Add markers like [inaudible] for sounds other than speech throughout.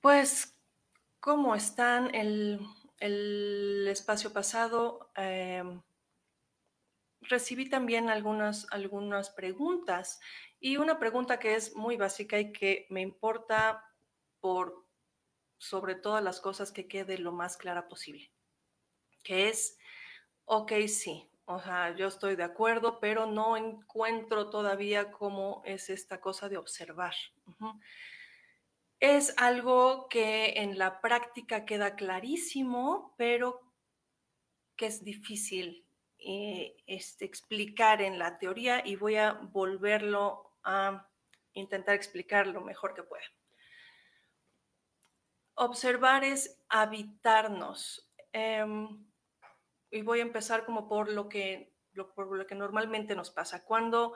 Pues, ¿cómo están? El, espacio pasado em, recibí también algunas, algunas preguntas y una pregunta que es muy básica y que me importa por sobre todas las cosas que quede lo más clara posible, que es, ok, sí, o sea, yo estoy de acuerdo, pero no encuentro todavía cómo es esta cosa de observar. Es algo que en la práctica queda clarísimo, pero que es difícil eh, este, explicar en la teoría y voy a volverlo a intentar explicar lo mejor que pueda. Observar es habitarnos. Em, y voy a empezar como por lo que, por lo que normalmente nos pasa. Cuando,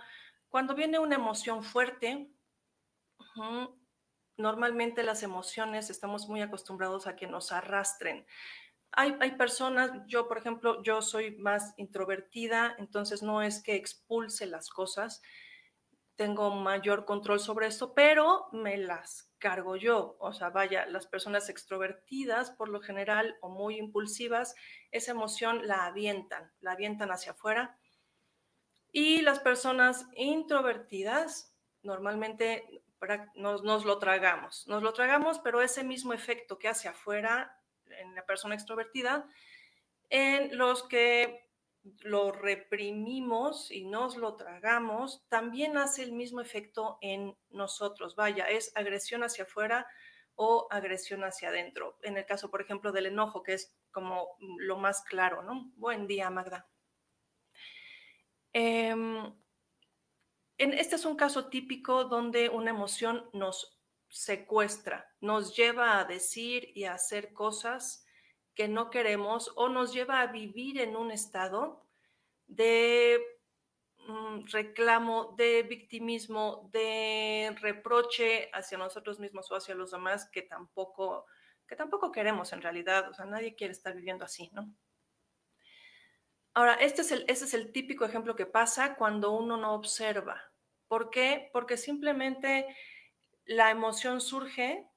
cuando viene una emoción fuerte, normalmente las emociones estamos muy acostumbrados a que nos arrastren. Hay, hay, personas, yo por ejemplo, yo soy más introvertida, entonces no es que expulse las cosas, tengo mayor control sobre esto, pero me las cargo yo. O sea, vaya, las personas extrovertidas por lo general o muy impulsivas, esa emoción la avientan, la avientan hacia afuera. Y las personas introvertidas normalmente nos, lo tragamos. Nos lo tragamos, pero ese mismo efecto que hace afuera en la persona extrovertida, en los que lo reprimimos y nos lo tragamos, también hace el mismo efecto en nosotros. Vaya, es agresión hacia afuera o agresión hacia adentro. En el caso, por ejemplo, del enojo, que es como lo más claro, ¿no? Buen día, Magda. Em, este es un caso típico donde una emoción nos secuestra, nos lleva a decir y a hacer cosas que no queremos o nos lleva a vivir en un estado de mm, reclamo, de victimismo, de reproche hacia nosotros mismos o hacia los demás que tampoco, que tampoco queremos en realidad. O sea, nadie quiere estar viviendo así, ¿no? Ahora, este es el, este es el típico ejemplo que pasa cuando uno no observa. ¿Por qué? Porque simplemente la emoción surge,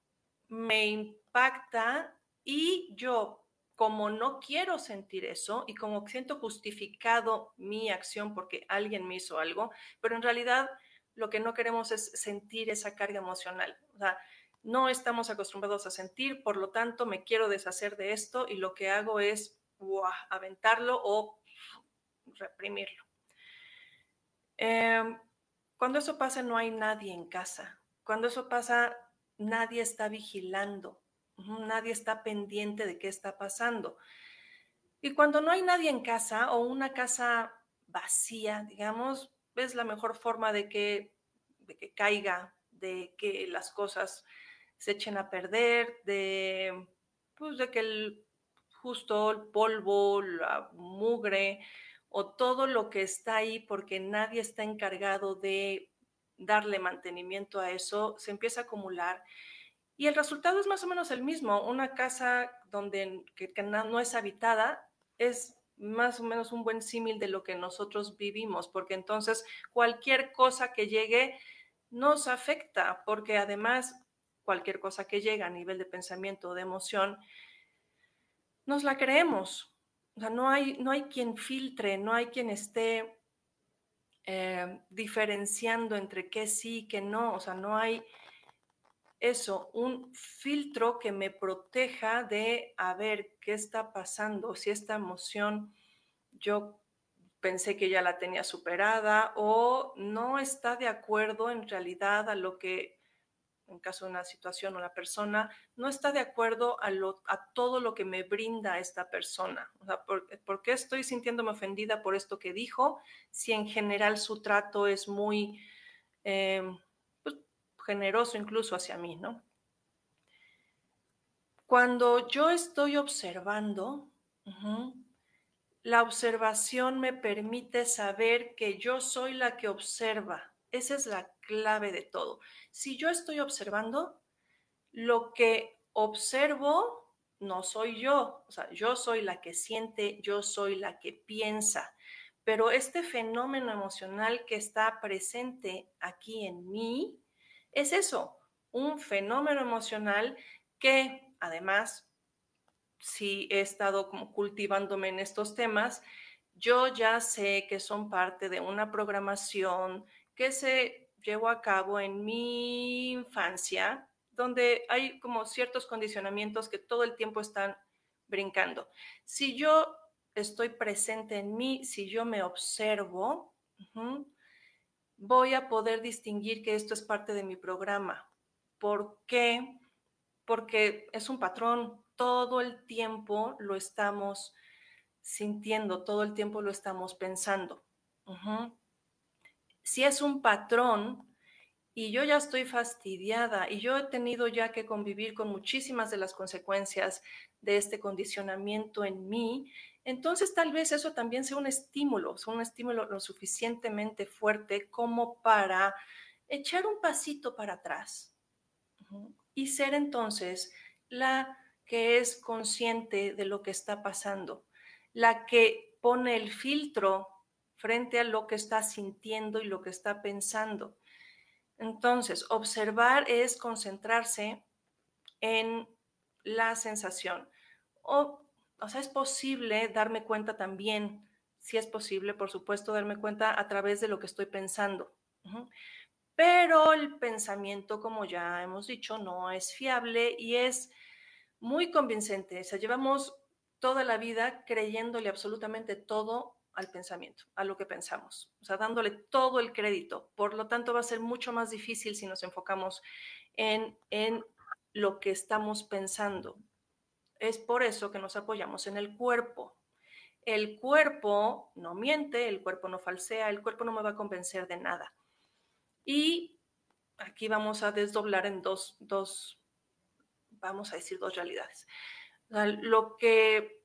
me impacta y yo, como no quiero sentir eso y como siento justificado mi acción porque alguien me hizo algo, pero en realidad lo que no queremos es sentir esa carga emocional. O sea, no estamos acostumbrados a sentir, por lo tanto me quiero deshacer de esto y lo que hago es aventarlo o reprimirlo. Em, cuando eso pasa no hay nadie en casa. Cuando eso pasa nadie está vigilando, nadie está pendiente de qué está pasando. Y cuando no hay nadie en casa o una casa vacía, digamos, es la mejor forma de que, de que caiga, de que las cosas se echen a perder, de, pues, de que el, justo el polvo, la mugre, o todo lo que está ahí porque nadie está encargado de darle mantenimiento a eso, se empieza a acumular Y el resultado es más o menos el mismo. Una casa donde que, no es habitada es más o menos un buen símil de lo que nosotros vivimos, porque entonces cualquier cosa que llegue nos afecta, porque además cualquier cosa que llegue a nivel de pensamiento o de emoción, nos la creemos. O sea, no hay, no hay quien filtre, no hay quien esté eh, diferenciando entre qué sí y qué no. O sea, no hay eso, un filtro que me proteja de a ver qué está pasando, si esta emoción yo pensé que ya la tenía superada o no está de acuerdo en realidad a lo que, en caso de una situación o la persona, no está de acuerdo a, todo lo que me brinda esta persona. O sea, ¿por, qué estoy sintiéndome ofendida por esto que dijo si en general su trato es muy... Eh, generoso incluso hacia mí, ¿no? Cuando yo estoy observando, la observación me permite saber que yo soy la que observa. Esa es la clave de todo. Si yo estoy observando, lo que observo no soy yo, o sea, yo soy la que siente, yo soy la que piensa, pero este fenómeno emocional que está presente aquí en mí, es eso, un fenómeno emocional que además, si he estado cultivándome en estos temas, yo ya sé que son parte de una programación que se llevó a cabo en mi infancia, donde hay como ciertos condicionamientos que todo el tiempo están brincando. Si yo estoy presente en mí, si yo me observo, voy a poder distinguir que esto es parte de mi programa. ¿Por qué? Porque es un patrón. Todo el tiempo lo estamos sintiendo, todo el tiempo lo estamos pensando. Si es un patrón y yo ya estoy fastidiada y yo he tenido ya que convivir con muchísimas de las consecuencias de este condicionamiento en mí, entonces tal vez eso también sea un estímulo, sea un estímulo lo suficientemente fuerte como para echar un pasito para atrás y ser entonces la que es consciente de lo que está pasando, la que pone el filtro frente a lo que está sintiendo y lo que está pensando. Entonces, observar es concentrarse en la sensación. O o sea, es posible darme cuenta también, si es posible, por supuesto, darme cuenta a través de lo que estoy pensando. Pero el pensamiento, como ya hemos dicho, no es fiable y es muy convincente. O sea, llevamos toda la vida creyéndole absolutamente todo al pensamiento, a lo que pensamos, o sea, dándole todo el crédito. Por lo tanto, va a ser mucho más difícil si nos enfocamos en, en lo que estamos pensando. Es por eso que nos apoyamos en el cuerpo. El cuerpo no miente, el cuerpo no falsea, el cuerpo no me va a convencer de nada. Y aquí vamos a desdoblar en dos, dos vamos a decir, dos realidades. Lo que,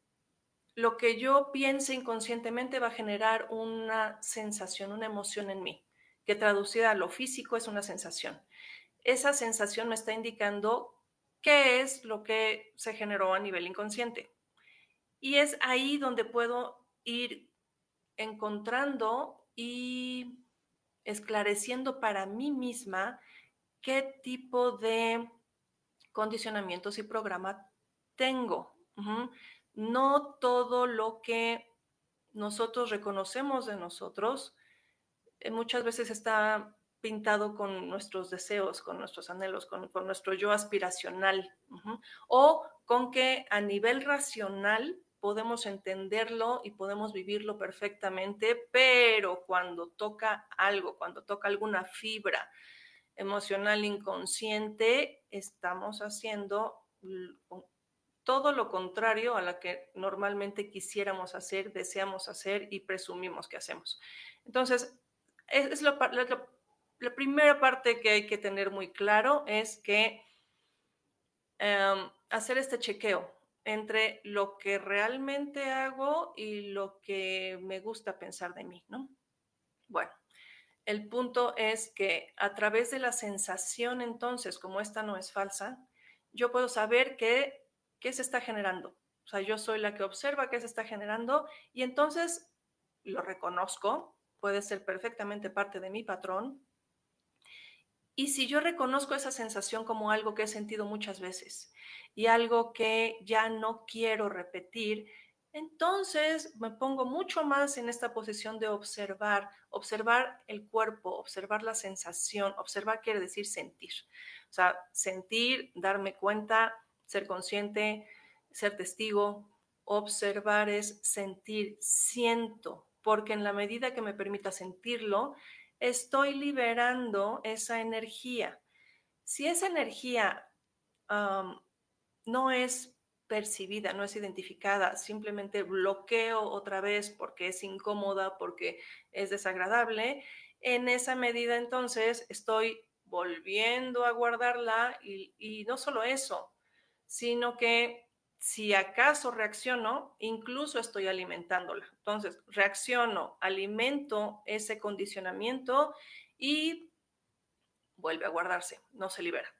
lo que yo piense inconscientemente va a generar una sensación, una emoción en mí, que traducida a lo físico es una sensación. Esa sensación me está indicando qué es lo que se generó a nivel inconsciente. Y es ahí donde puedo ir encontrando y esclareciendo para mí misma qué tipo de condicionamientos y programa tengo. No todo lo que nosotros reconocemos de nosotros eh, muchas veces está pintado con nuestros deseos, con nuestros anhelos, con, nuestro yo aspiracional, o con que a nivel racional podemos entenderlo y podemos vivirlo perfectamente, pero cuando toca algo, cuando toca alguna fibra emocional inconsciente, estamos haciendo todo lo contrario a lo que normalmente quisiéramos hacer, deseamos hacer y presumimos que hacemos. Entonces, es, lo, la primera parte que hay que tener muy claro es que em, hacer este chequeo entre lo que realmente hago y lo que me gusta pensar de mí, ¿no? Bueno, el punto es que a través de la sensación entonces, como esta no es falsa, yo puedo saber qué, qué se está generando. O sea, yo soy la que observa qué se está generando y entonces lo reconozco, puede ser perfectamente parte de mi patrón. Y si yo reconozco esa sensación como algo que he sentido muchas veces y algo que ya no quiero repetir, entonces me pongo mucho más en esta posición de observar, observar el cuerpo, observar la sensación, observar quiere decir sentir. O sea, sentir, darme cuenta, ser consciente, ser testigo, observar es sentir, siento, porque en la medida que me permita sentirlo, estoy liberando esa energía. Si esa energía no es percibida, no es identificada, simplemente bloqueo otra vez porque es incómoda, porque es desagradable, en esa medida entonces estoy volviendo a guardarla y, no solo eso, sino que si acaso reacciono, incluso estoy alimentándola. Entonces, reacciono, alimento ese condicionamiento y vuelve a guardarse, no se libera.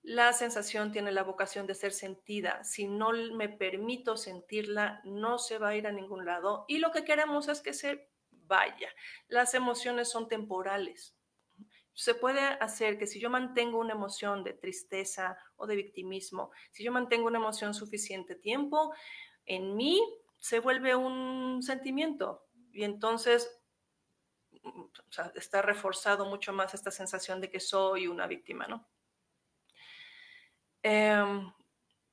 La sensación tiene la vocación de ser sentida. Si no me permito sentirla, no se va a ir a ningún lado. Y lo que queremos es que se vaya. Las emociones son temporales se puede hacer que si yo mantengo una emoción de tristeza o de victimismo, si yo mantengo una emoción suficiente tiempo, en mí se vuelve un sentimiento y entonces está reforzado mucho más esta sensación de que soy una víctima, ¿no? Em,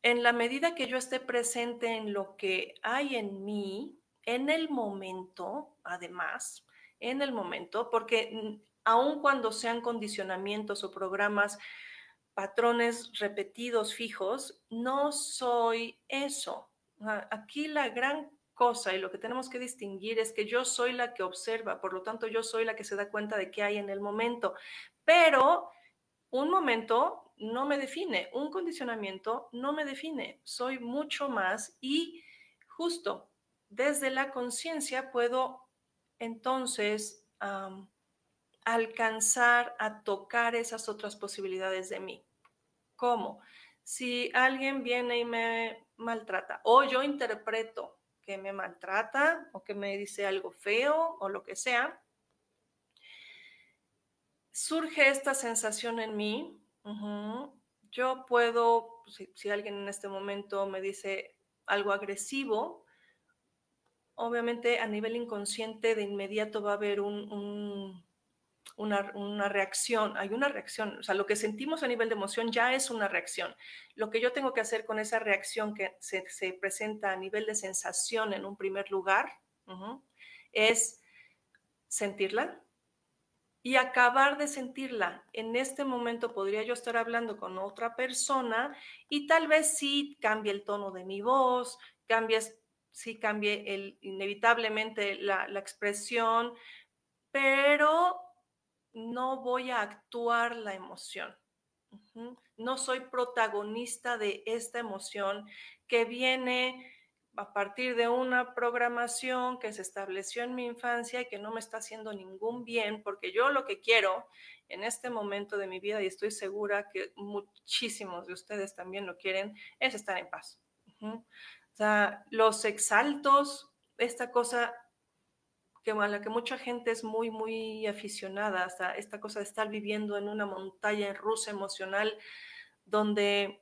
en la medida que yo esté presente en lo que hay en mí, en el momento, además, en el momento, porque aun cuando sean condicionamientos o programas, patrones repetidos fijos, no soy eso. Aquí la gran cosa y lo que tenemos que distinguir es que yo soy la que observa, por lo tanto yo soy la que se da cuenta de qué hay en el momento, pero un momento no me define, un condicionamiento no me define, soy mucho más y justo desde la conciencia puedo entonces alcanzar a tocar esas otras posibilidades de mí. ¿Cómo? Si alguien viene y me maltrata o yo interpreto que me maltrata o que me dice algo feo o lo que sea, surge esta sensación en mí. Yo puedo, si, alguien en este momento me dice algo agresivo, obviamente a nivel inconsciente de inmediato va a haber un una, reacción, hay una reacción, o sea, lo que sentimos a nivel de emoción ya es una reacción. Lo que yo tengo que hacer con esa reacción que se, presenta a nivel de sensación en un primer lugar es sentirla y acabar de sentirla. En este momento podría yo estar hablando con otra persona y tal vez sí cambie el tono de mi voz, cambie, sí cambie el, inevitablemente la, la expresión, pero no voy a actuar la emoción. No soy protagonista de esta emoción que viene a partir de una programación que se estableció en mi infancia y que no me está haciendo ningún bien, porque yo lo que quiero en este momento de mi vida, y estoy segura que muchísimos de ustedes también lo quieren, es estar en paz. O sea, los exaltos, esta cosa que a la que mucha gente es muy, muy aficionada, hasta esta cosa de estar viviendo en una montaña rusa emocional, donde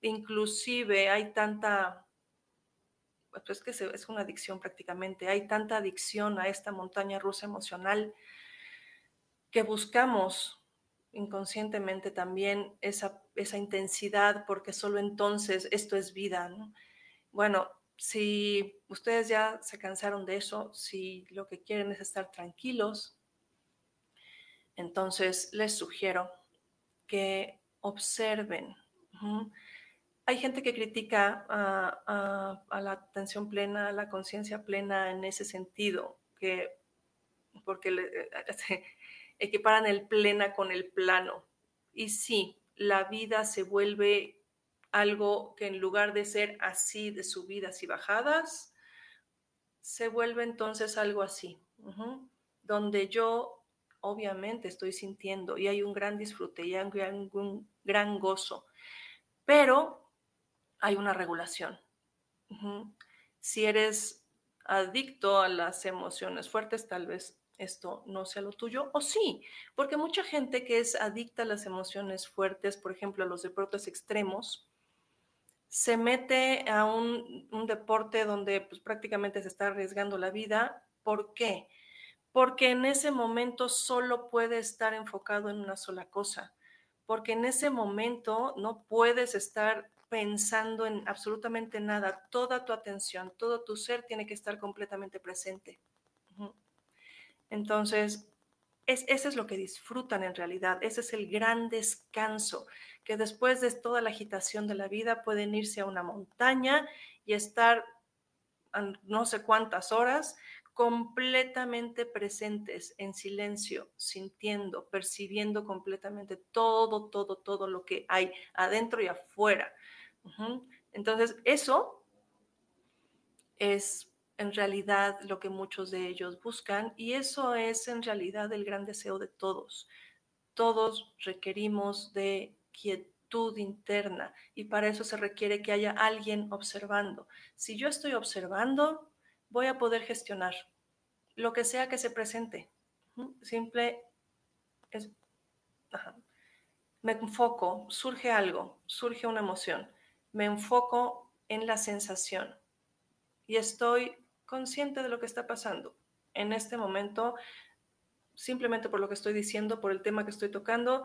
inclusive hay tanta, pues es que es una adicción prácticamente, hay tanta adicción a esta montaña rusa emocional que buscamos inconscientemente también esa, esa intensidad, porque solo entonces esto es vida. Bueno, si ustedes ya se cansaron de eso, si lo que quieren es estar tranquilos, entonces les sugiero que observen. Hay gente que critica a, la atención plena, a la conciencia plena en ese sentido, que porque le, [laughs] equiparan el plena con el plano. Y sí, la vida se vuelve algo que en lugar de ser así de subidas y bajadas, se vuelve entonces algo así, donde yo obviamente estoy sintiendo y hay un gran disfrute y hay un gran, un gran gozo, pero hay una regulación. Si eres adicto a las emociones fuertes, tal vez esto no sea lo tuyo, o sí, porque mucha gente que es adicta a las emociones fuertes, por ejemplo, a los deportes extremos, se mete a un, deporte donde pues, prácticamente se está arriesgando la vida. ¿Por qué? Porque en ese momento solo puede estar enfocado en una sola cosa, porque en ese momento no puedes estar pensando en absolutamente nada, toda tu atención, todo tu ser tiene que estar completamente presente. Entonces, es, eso es lo que disfrutan en realidad, ese es el gran descanso, que después de toda la agitación de la vida pueden irse a una montaña y estar no sé cuántas horas completamente presentes, en silencio, sintiendo, percibiendo completamente todo, todo, todo lo que hay adentro y afuera. Entonces, eso es en realidad lo que muchos de ellos buscan y eso es en realidad el gran deseo de todos. Todos requerimos de quietud interna y para eso se requiere que haya alguien observando. Si yo estoy observando, voy a poder gestionar lo que sea que se presente. Simple es, me enfoco, surge algo, surge una emoción, me enfoco en la sensación y estoy consciente de lo que está pasando. En este momento, simplemente por lo que estoy diciendo, por el tema que estoy tocando,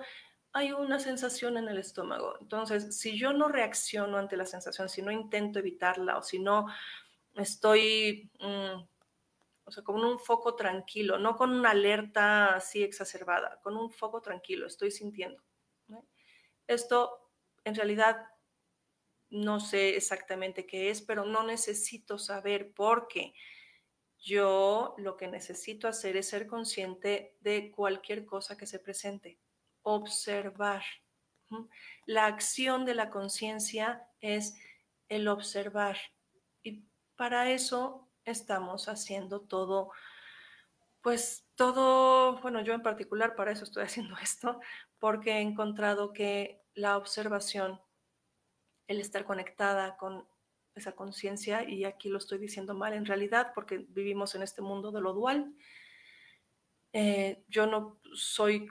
hay una sensación en el estómago. Entonces, si yo no reacciono ante la sensación, si no intento evitarla o si no estoy, mm, o sea, con un foco tranquilo, no con una alerta así exacerbada, con un foco tranquilo, estoy sintiendo. Esto en realidad no sé exactamente qué es, pero no necesito saber por qué. Yo lo que necesito hacer es ser consciente de cualquier cosa que se presente, observar. La acción de la conciencia es el observar y para eso estamos haciendo todo, pues todo, bueno, yo en particular para eso estoy [laughs] haciendo esto, porque he encontrado que la observación el estar conectada con esa conciencia, y aquí lo estoy diciendo mal en realidad, porque vivimos en este mundo de lo dual. Eh, yo no soy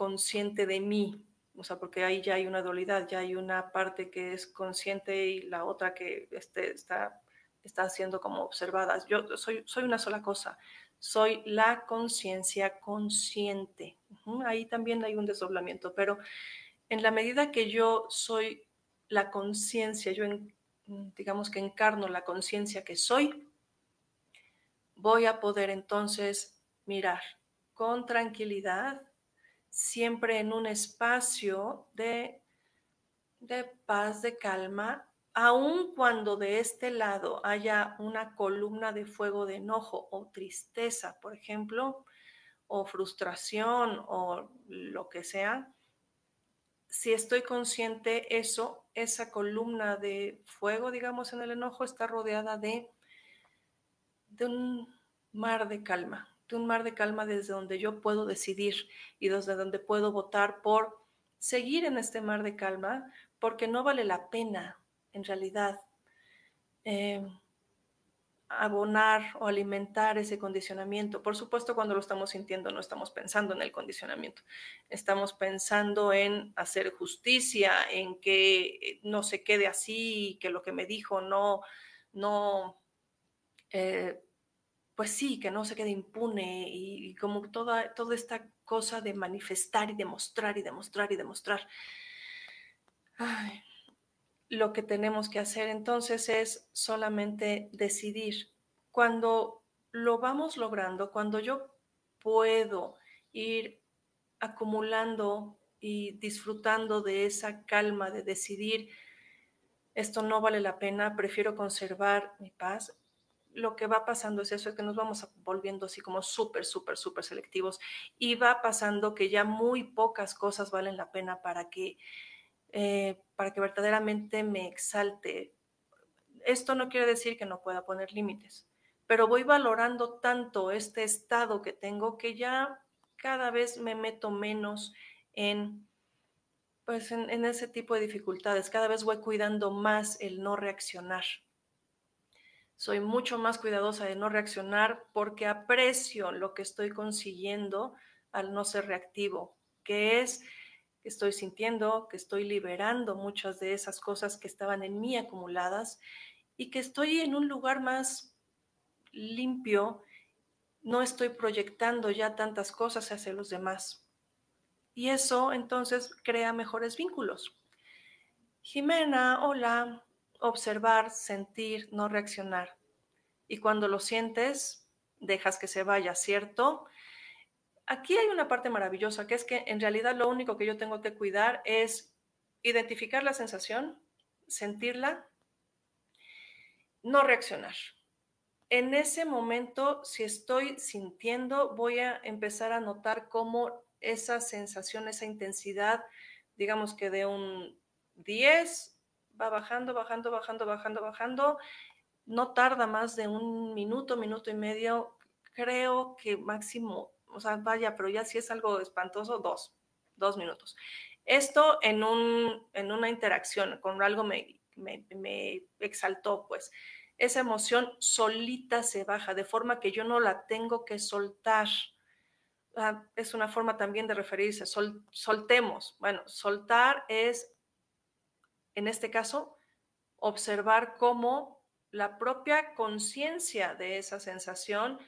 consciente de mí, o sea, porque ahí ya hay una dualidad, ya hay una parte que es consciente y la otra que este, está, está siendo como observada. Yo soy, soy una sola cosa, soy la conciencia consciente. Ahí también hay un desdoblamiento, pero en la medida que yo soy la conciencia, yo digamos que encarno la conciencia que soy, voy a poder entonces mirar con tranquilidad, siempre en un espacio de, de paz, de calma, aun cuando de este lado haya una columna de fuego de enojo o tristeza, por ejemplo, o frustración o lo que sea, si estoy consciente, eso, esa columna de fuego, digamos, en el enojo está rodeada de, de un mar de calma, un mar de calma desde donde yo puedo decidir y desde donde puedo votar por seguir en este mar de calma, porque no vale la pena, en realidad, eh, abonar o alimentar ese condicionamiento. Por supuesto, cuando lo estamos sintiendo no estamos pensando en el condicionamiento, estamos pensando en hacer justicia, en que no se quede así, que lo que me dijo no, no, eh, pues sí, que no se quede impune y, como toda, toda esta cosa de manifestar y demostrar y demostrar y demostrar. Lo que tenemos que hacer entonces es solamente decidir. Cuando lo vamos logrando, cuando yo puedo ir acumulando y disfrutando de esa calma de decidir, esto no vale la pena, prefiero conservar mi paz, lo que va pasando es eso, es que nos vamos volviendo así como súper, súper, súper selectivos y va pasando que ya muy pocas cosas valen la pena para que eh, para que verdaderamente me exalte. Esto no quiere decir que no pueda poner límites, pero voy valorando tanto este estado que tengo que ya cada vez me meto menos en, pues en, en ese tipo de dificultades, cada vez voy cuidando más el no reaccionar. Soy mucho más cuidadosa de no reaccionar porque aprecio lo que estoy consiguiendo al no ser reactivo, que es que estoy sintiendo, que estoy liberando muchas de esas cosas que estaban en mí acumuladas y que estoy en un lugar más limpio, no estoy proyectando ya tantas cosas hacia los demás. Y eso entonces crea mejores vínculos. Jimena, hola, observar, sentir, no reaccionar. Y cuando lo sientes, dejas que se vaya, ¿cierto? Aquí hay una parte maravillosa, que es que en realidad lo único que yo tengo que cuidar es identificar la sensación, sentirla, no reaccionar. En ese momento, si estoy sintiendo, voy a empezar a notar cómo esa sensación, esa intensidad, digamos que de un 10, va bajando, bajando, bajando, bajando, bajando. No tarda más de un minuto, minuto y medio. Creo que máximo o sea, vaya, pero ya si es algo espantoso, dos, dos minutos. Esto en, un, en una interacción con algo me, me, me exaltó, pues esa emoción solita se baja, de forma que yo no la tengo que soltar. Ah, es una forma también de referirse, sol, soltemos. Bueno, soltar es, en este caso, observar cómo la propia conciencia de esa sensación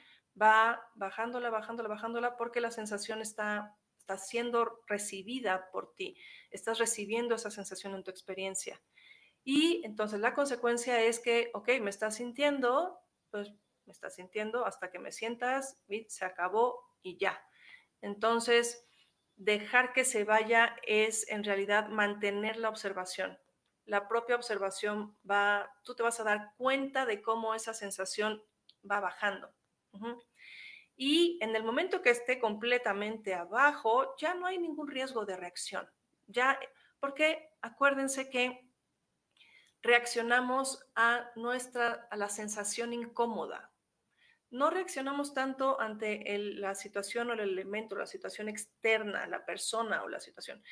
va bajándola, bajándola, bajándola, porque la sensación está, está siendo recibida por ti. Estás recibiendo esa sensación en tu experiencia. Y entonces la consecuencia es que, ok, me estás sintiendo, pues me estás sintiendo hasta que me sientas, se acabó y ya. Entonces, dejar que se vaya es en realidad mantener la observación. La propia observación va, tú te vas a dar cuenta de cómo esa sensación va bajando. Y en el momento que esté completamente abajo, ya no hay ningún riesgo de reacción. Ya, porque acuérdense que reaccionamos a nuestra a la sensación incómoda. No reaccionamos tanto ante la situación o el elemento, la situación externa, la persona o la situación.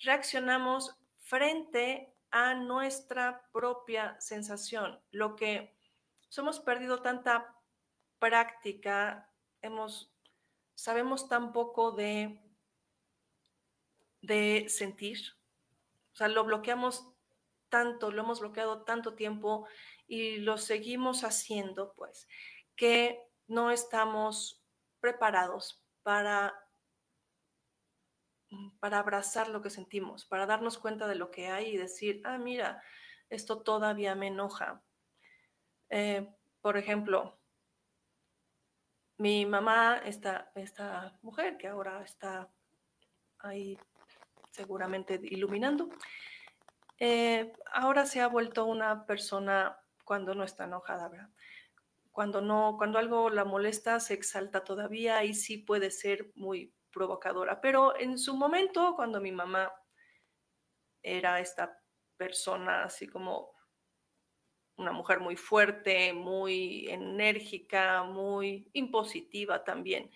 Reaccionamos frente a nuestra propia sensación, lo que hemos perdido tanta práctica, hemos, sabemos tan poco de, de sentir, o sea, lo bloqueamos tanto, lo hemos bloqueado tanto tiempo y lo seguimos haciendo, pues, que no estamos preparados para, para abrazar lo que sentimos, para darnos cuenta de lo que hay y decir, ah, mira, esto todavía me enoja. Eh, por ejemplo, mi mamá, esta, esta mujer que ahora está ahí seguramente iluminando, eh, ahora se ha vuelto una persona cuando no está enojada, ¿verdad? Cuando no, cuando algo la molesta, se exalta todavía y sí puede ser muy provocadora. Pero en su momento, cuando mi mamá era esta persona así como una mujer muy fuerte, muy enérgica, muy impositiva también.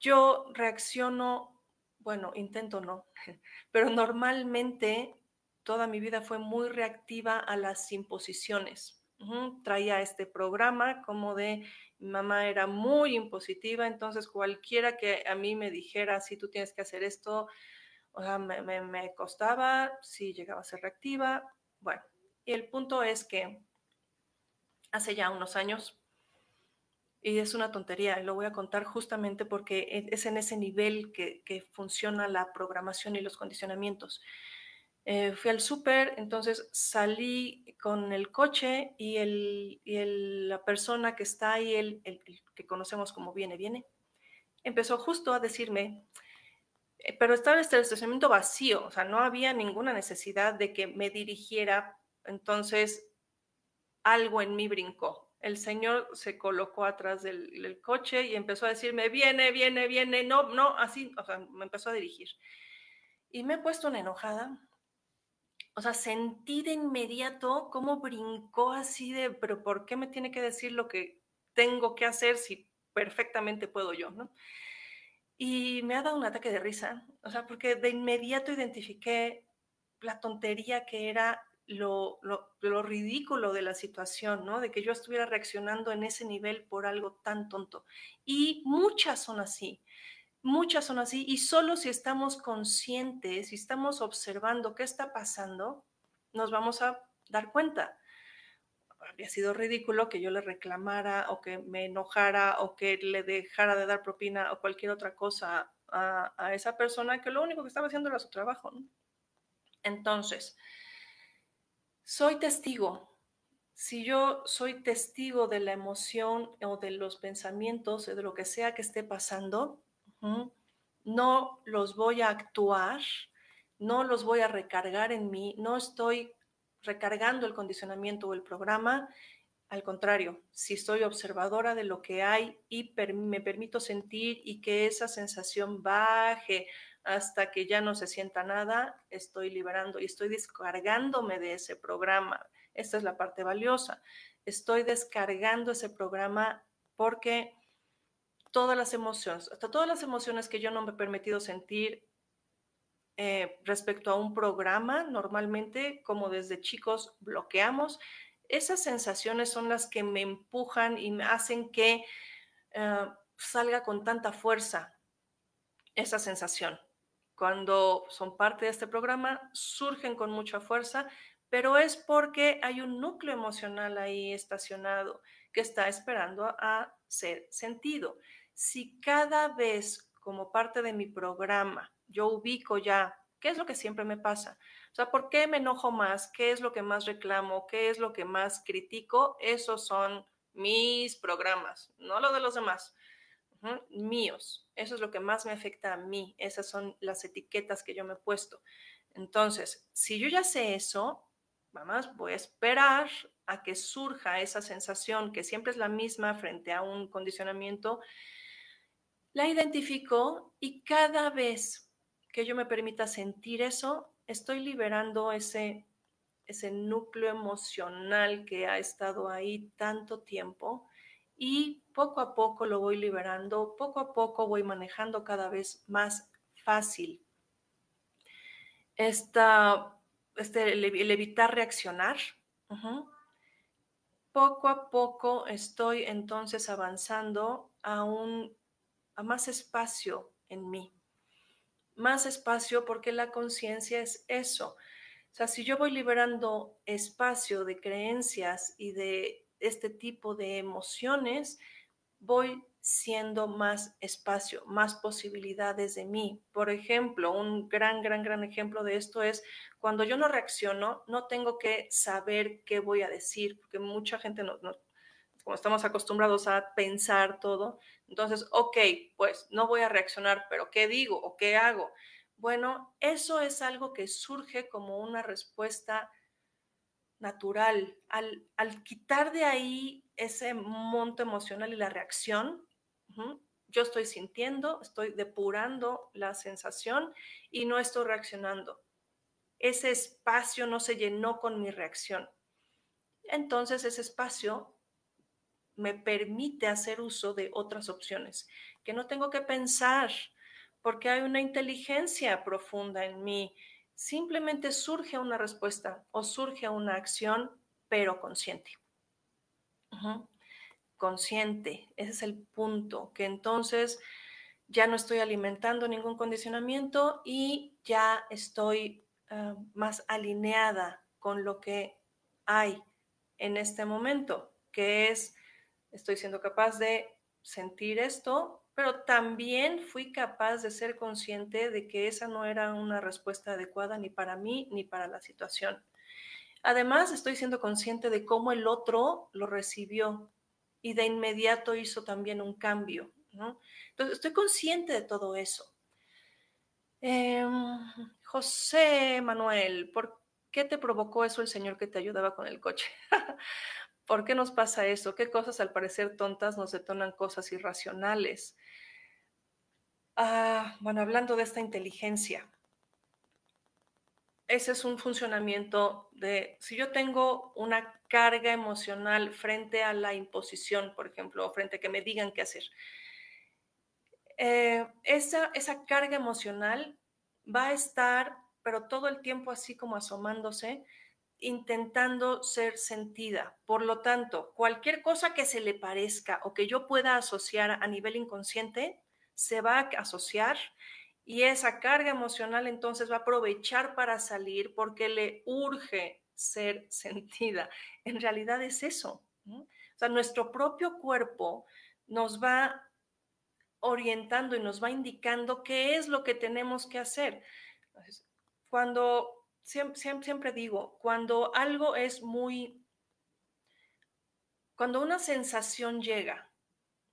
Yo reacciono, bueno, intento no, [laughs] pero normalmente toda mi vida fue muy reactiva a las imposiciones. Traía este programa como de mamá era muy impositiva, entonces cualquiera que a mí me dijera, si tú tienes que hacer esto, o sea, me, costaba, si llegaba a ser reactiva, bueno, y el punto es que hace ya unos años, y es una tontería, lo voy a contar justamente porque e, es en ese nivel que, funciona la programación y los condicionamientos. Eh, fui al súper, entonces salí con el coche y, el, la persona que está ahí, el, el, que conocemos como viene, viene, empezó justo a decirme, eh, pero estaba este estacionamiento vacío, o sea, no había ninguna necesidad de que me dirigiera entonces, algo en mí brincó. El señor se colocó atrás del, coche y empezó a decirme, viene, viene, viene, no, no, así, o sea, me empezó a dirigir. Y me he puesto una enojada. O sea, sentí de inmediato cómo brincó así de, pero ¿por qué me tiene que decir lo que tengo que hacer si perfectamente puedo yo, no? Y me ha dado un ataque de risa, o sea, porque de inmediato identifiqué la tontería que era lo, lo, ridículo de la situación, ¿no? De que yo estuviera reaccionando en ese nivel por algo tan tonto. Y muchas son así, muchas son así, y solo si estamos conscientes, si estamos observando qué está pasando, nos vamos a dar cuenta. Habría sido ridículo que yo le reclamara o que me enojara o que le dejara de dar propina o cualquier otra cosa a, esa persona que lo único que estaba haciendo era su trabajo. Entonces, soy testigo. Si yo soy testigo de la emoción o de los pensamientos o de lo que sea que esté pasando, no los voy a actuar, no los voy a recargar en mí, no estoy recargando el condicionamiento o el programa. Al contrario, si estoy observadora de lo que hay y me permito sentir y que esa sensación baje hasta que ya no se sienta nada, estoy liberando y estoy descargándome de ese programa. Esta es la parte valiosa. Estoy descargando ese programa porque todas las emociones, hasta todas las emociones que yo no me he permitido sentir eh, respecto a un programa, normalmente, como desde chicos bloqueamos, esas sensaciones son las que me empujan y me hacen que eh, salga con tanta fuerza esa sensación cuando son parte de este programa, surgen con mucha fuerza, pero es porque hay un núcleo emocional ahí estacionado que está esperando a ser sentido. Si cada vez como parte de mi programa yo ubico ya qué es lo que siempre me pasa, o sea, ¿por qué me enojo más? ¿Qué es lo que más reclamo? ¿Qué es lo que más critico? Esos son mis programas, no lo de los demás míos. Eso es lo que más me afecta a mí. Esas son las etiquetas que yo me he puesto. Entonces, si yo ya sé eso, vamos, voy a esperar a que surja esa sensación que siempre es la misma frente a un condicionamiento. La identifico y cada vez que yo me permita sentir eso, estoy liberando ese, ese núcleo emocional que ha estado ahí tanto tiempo y poco a poco lo voy liberando, poco a poco voy manejando cada vez más fácil. Esta, este, el, evitar reaccionar. Poco a poco estoy entonces avanzando a, un, a más espacio en mí. Más espacio porque la conciencia es eso. O sea, si yo voy liberando espacio de creencias y de este tipo de emociones, voy siendo más espacio, más posibilidades de mí. Por ejemplo, un gran, gran, gran ejemplo de esto es cuando yo no reacciono, no tengo que saber qué voy a decir, porque mucha gente no, como estamos acostumbrados a pensar todo, entonces, ok, pues no voy a reaccionar, pero ¿qué digo o qué hago? Bueno, eso es algo que surge como una respuesta natural. Al, quitar de ahí ese monto emocional y la reacción, yo estoy sintiendo, estoy depurando la sensación y no estoy reaccionando. Ese espacio no se llenó con mi reacción. Entonces ese espacio me permite hacer uso de otras opciones que no tengo que pensar porque hay una inteligencia profunda en mí simplemente surge una respuesta o surge una acción, pero consciente. Consciente, ese es el punto, que entonces ya no estoy alimentando ningún condicionamiento y ya estoy ah, más alineada con lo que hay en este momento, que es, estoy siendo capaz de sentir esto, pero también fui capaz de ser consciente de que esa no era una respuesta adecuada ni para mí ni para la situación. Además, estoy siendo consciente de cómo el otro lo recibió y de inmediato hizo también un cambio. Entonces, estoy consciente de todo eso. Em, José Manuel, ¿por qué te provocó eso el señor que te ayudaba con el coche? [laughs] ¿Por qué nos pasa eso? ¿Qué cosas al parecer tontas nos detonan cosas irracionales? Ah, bueno, hablando de esta inteligencia, ese es un funcionamiento de, si yo tengo una carga emocional frente a la imposición, por ejemplo, o frente a que me digan qué hacer, eh, esa, esa carga emocional va a estar, pero todo el tiempo así como asomándose, intentando ser sentida. Por lo tanto, cualquier cosa que se le parezca o que yo pueda asociar a nivel inconsciente, se va a asociar y esa carga emocional entonces va a aprovechar para salir porque le urge ser [laughs] sentida. En realidad es eso. O sea, nuestro propio cuerpo nos va orientando y nos va indicando qué es lo que tenemos que hacer. cuando, siempre, siempre digo, cuando algo es muy, cuando una sensación llega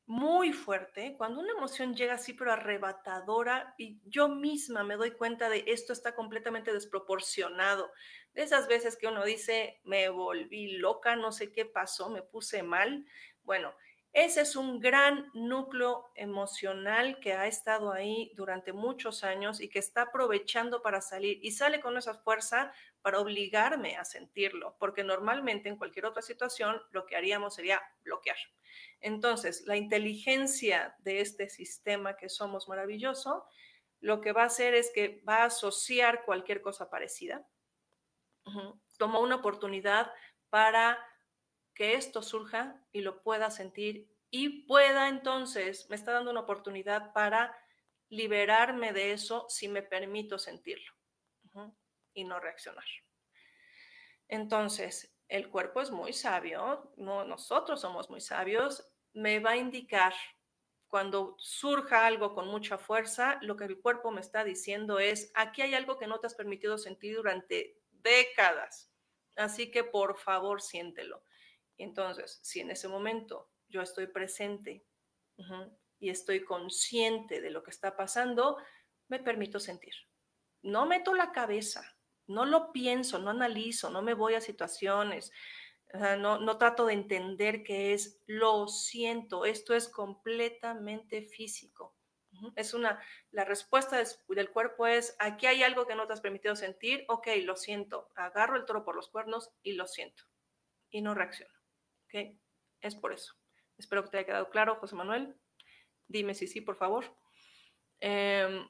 muy fuerte, cuando una emoción llega así pero arrebatadora y yo misma me doy cuenta de esto está completamente desproporcionado, de esas veces que uno dice, me volví loca, no sé qué pasó, me puse mal, bueno, ese es un gran núcleo emocional que ha estado ahí durante muchos años y que está aprovechando para salir y sale con esa fuerza para obligarme a sentirlo, porque normalmente en cualquier otra situación lo que haríamos sería bloquear. Entonces, la inteligencia de este sistema que somos maravilloso, lo que va a hacer es que va a asociar cualquier cosa parecida, toma una oportunidad para que esto surja y lo pueda sentir y pueda entonces, me está dando una oportunidad para liberarme de eso si me permito sentirlo y no reaccionar. Entonces, el cuerpo es muy sabio, no, nosotros somos muy sabios, me va a indicar cuando surja algo con mucha fuerza, lo que el cuerpo me está diciendo es, aquí hay algo que no te has permitido sentir durante décadas, así que por favor siéntelo. Entonces, si en ese momento yo estoy presente y estoy consciente de lo que está pasando, me permito sentir. No meto la cabeza, no lo pienso, no analizo, no me voy a situaciones, no, no trato de entender qué es, lo siento, esto es completamente físico. Es una, la respuesta del cuerpo es, aquí hay algo que no te has permitido sentir, ok, lo siento, agarro el toro por los cuernos y lo siento, y no reacciono. Es por eso. Espero que te haya quedado claro, José Manuel. Dime si sí, por favor. Eh,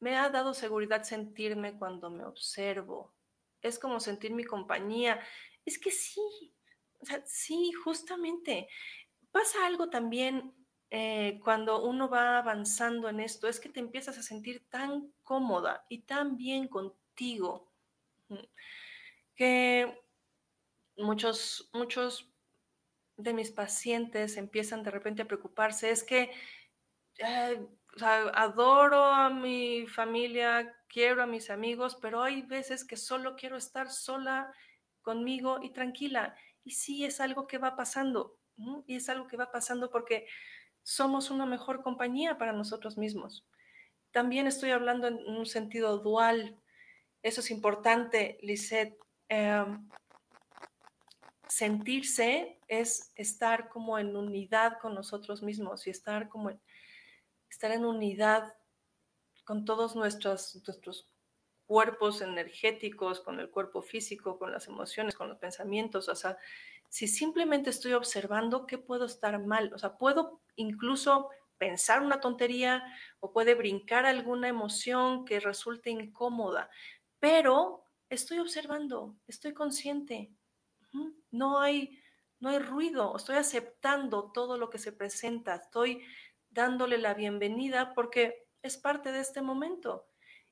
me ha dado seguridad sentirme cuando me observo. Es como sentir mi compañía. Es que sí, sí, justamente. Pasa algo también eh, cuando uno va avanzando en esto, es que te empiezas a sentir tan cómoda y tan bien contigo que muchos, muchos de mis pacientes empiezan de repente a preocuparse, es que adoro a mi familia, quiero a mis amigos, pero hay veces que solo quiero estar sola conmigo y tranquila. Y sí, es algo que va pasando, y es algo que va pasando porque somos una mejor compañía para nosotros mismos. También estoy hablando en un sentido dual. Eso es importante, Lisette. Em, sentirse es estar como en unidad con nosotros mismos y estar como en, estar en unidad con todos nuestros, nuestros cuerpos energéticos, con el cuerpo físico, con las emociones, con los pensamientos. O sea, si simplemente estoy observando, ¿qué puedo estar mal? O sea, puedo incluso pensar una tontería o puede brincar alguna emoción que resulte incómoda, pero estoy observando, estoy consciente, no hay, no hay ruido, estoy aceptando todo lo que se presenta, estoy dándole la bienvenida porque es parte de este momento.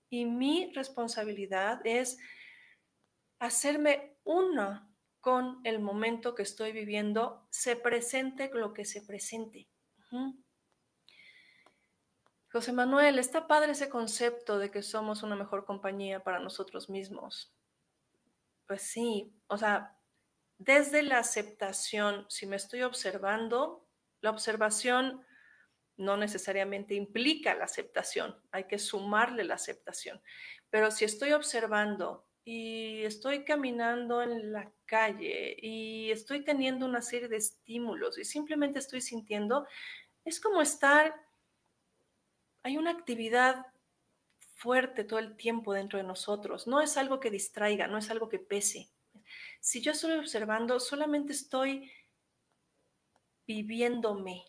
Y mi responsabilidad es hacerme una con el momento que estoy viviendo, se presente lo que se presente. José Manuel, está padre ese concepto de que somos una mejor compañía para nosotros mismos. Pues sí, o sea, desde la aceptación, si me estoy observando, la observación no necesariamente implica la aceptación, hay que sumarle la aceptación. Pero si estoy observando y estoy caminando en la calle y estoy teniendo una serie de estímulos y simplemente estoy sintiendo, es como estar, hay una actividad fuerte todo el tiempo dentro de nosotros, no es algo que distraiga, no es algo que pese, si yo estoy observando, solamente estoy viviéndome.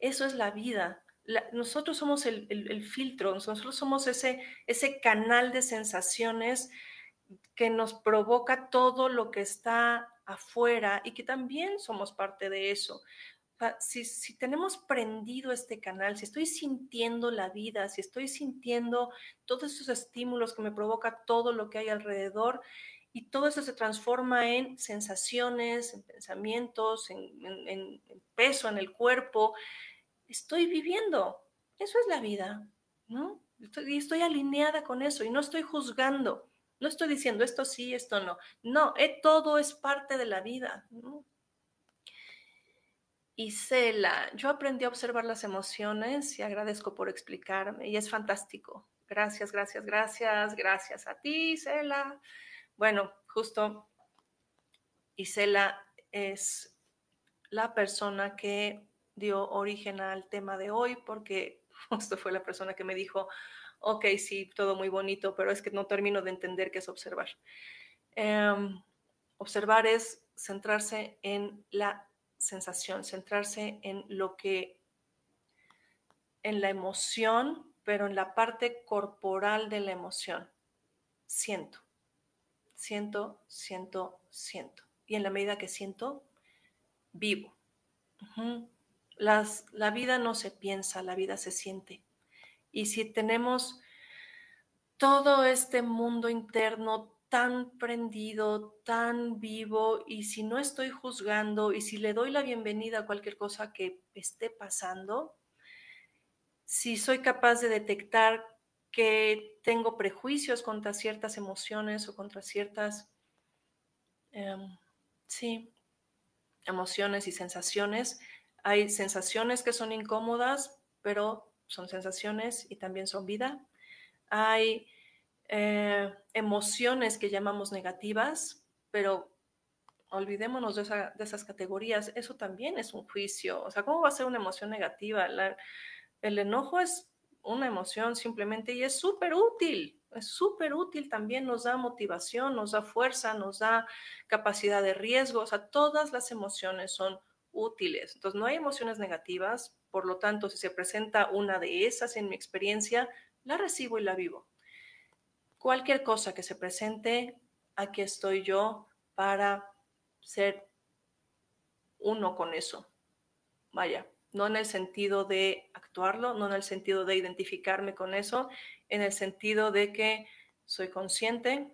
Eso es la vida. nosotros somos el, filtro, nosotros somos ese, ese canal de sensaciones que nos provoca todo lo que está afuera y que también somos parte de eso. Si, si, tenemos prendido este canal, si estoy sintiendo la vida, si estoy sintiendo todos esos estímulos que me provoca todo lo que hay alrededor, y todo eso se transforma en sensaciones, en pensamientos, en, peso en el cuerpo. Estoy viviendo. Eso es la vida, ¿no? Estoy, y estoy alineada con eso y no estoy juzgando. No estoy diciendo esto sí, esto no. No, eh, todo es parte de la vida. ¿no? Isela, yo aprendí a observar las emociones y agradezco por explicarme y es fantástico. Gracias, gracias, gracias, gracias a ti, Isela. Bueno, justo Isela es la persona que dio origen al tema de hoy porque [laughs] justo fue la persona que me dijo, ok, sí, todo muy bonito, pero es que no termino de entender qué es observar. Em, observar es centrarse en la sensación, centrarse en lo que, en la emoción, pero en la parte corporal de la emoción. Siento siento, siento, siento. Y en la medida que siento, vivo. Las, la vida no se piensa, la vida se siente. Y si tenemos todo este mundo interno tan prendido, tan vivo, y si no estoy juzgando y si le doy la bienvenida a cualquier cosa que esté pasando, si soy capaz de detectar que tengo prejuicios contra ciertas emociones o contra ciertas, em, sí, emociones y sensaciones. Hay sensaciones que son incómodas, pero son sensaciones y también son vida. Hay eh, emociones que llamamos negativas, pero olvidémonos de, esas categorías. Eso también es un juicio. O sea, ¿cómo va a ser una emoción negativa? el enojo es una emoción simplemente y es súper útil, es súper útil también, nos da motivación, nos da fuerza, nos da capacidad de riesgo, o sea, todas las emociones son útiles. Entonces, no hay emociones negativas, por lo tanto, si se presenta una de esas en mi experiencia, la recibo y la vivo. Cualquier cosa que se presente, aquí estoy yo para ser uno con eso. Vaya, no en el sentido de actuarlo, no en el sentido de identificarme con eso, en el sentido de que soy consciente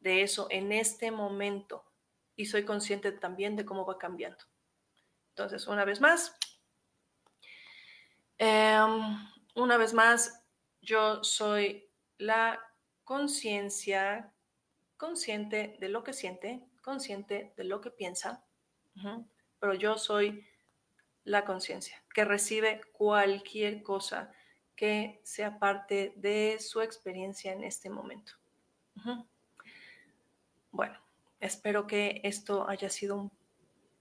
de eso en este momento y soy consciente también de cómo va cambiando. Entonces, una vez más, em, una vez más, yo soy la conciencia consciente de lo que siente, consciente de lo que piensa, pero yo soy la conciencia, que recibe cualquier cosa que sea parte de su experiencia en este momento. Bueno, espero que esto haya sido un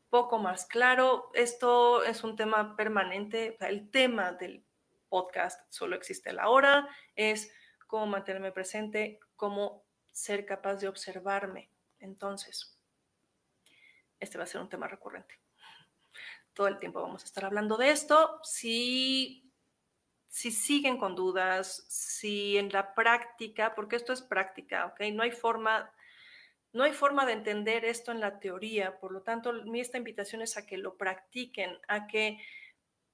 poco más claro. Esto es un tema permanente. El tema del podcast solo existe la hora, es cómo mantenerme presente, cómo ser capaz de observarme. Entonces, este va a ser un tema recurrente todo el tiempo vamos a estar hablando de esto. Si, si siguen con dudas, si en la práctica, porque esto es práctica, ¿ok? No hay forma, no hay forma de entender esto en la teoría, por lo tanto, mi esta invitación es a que lo practiquen, a que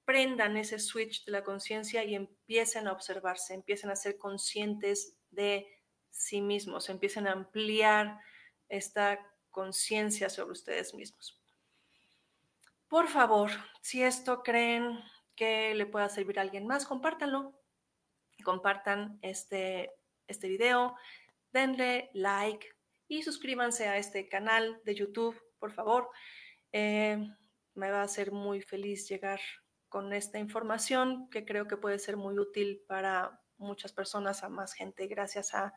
prendan ese switch de la conciencia y empiecen a observarse, empiecen a ser conscientes de sí mismos, empiecen a ampliar esta conciencia sobre ustedes mismos. Por favor, si esto creen que le pueda servir a alguien más, compártanlo. Compartan este, este video, denle like y suscríbanse a este canal de YouTube, por favor. Eh, me va a hacer muy feliz llegar con esta información que creo que puede ser muy útil para muchas personas, a más gente, gracias a,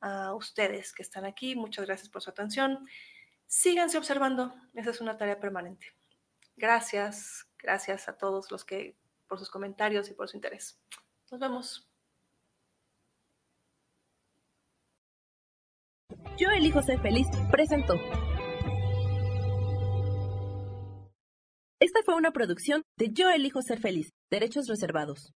a ustedes que están aquí. Muchas gracias por su atención. Síganse observando, esa es una tarea permanente. Gracias, gracias a todos los que por sus comentarios y por su interés. Nos vemos. Yo elijo ser feliz presentó. Esta fue una producción de Yo elijo ser feliz, derechos reservados.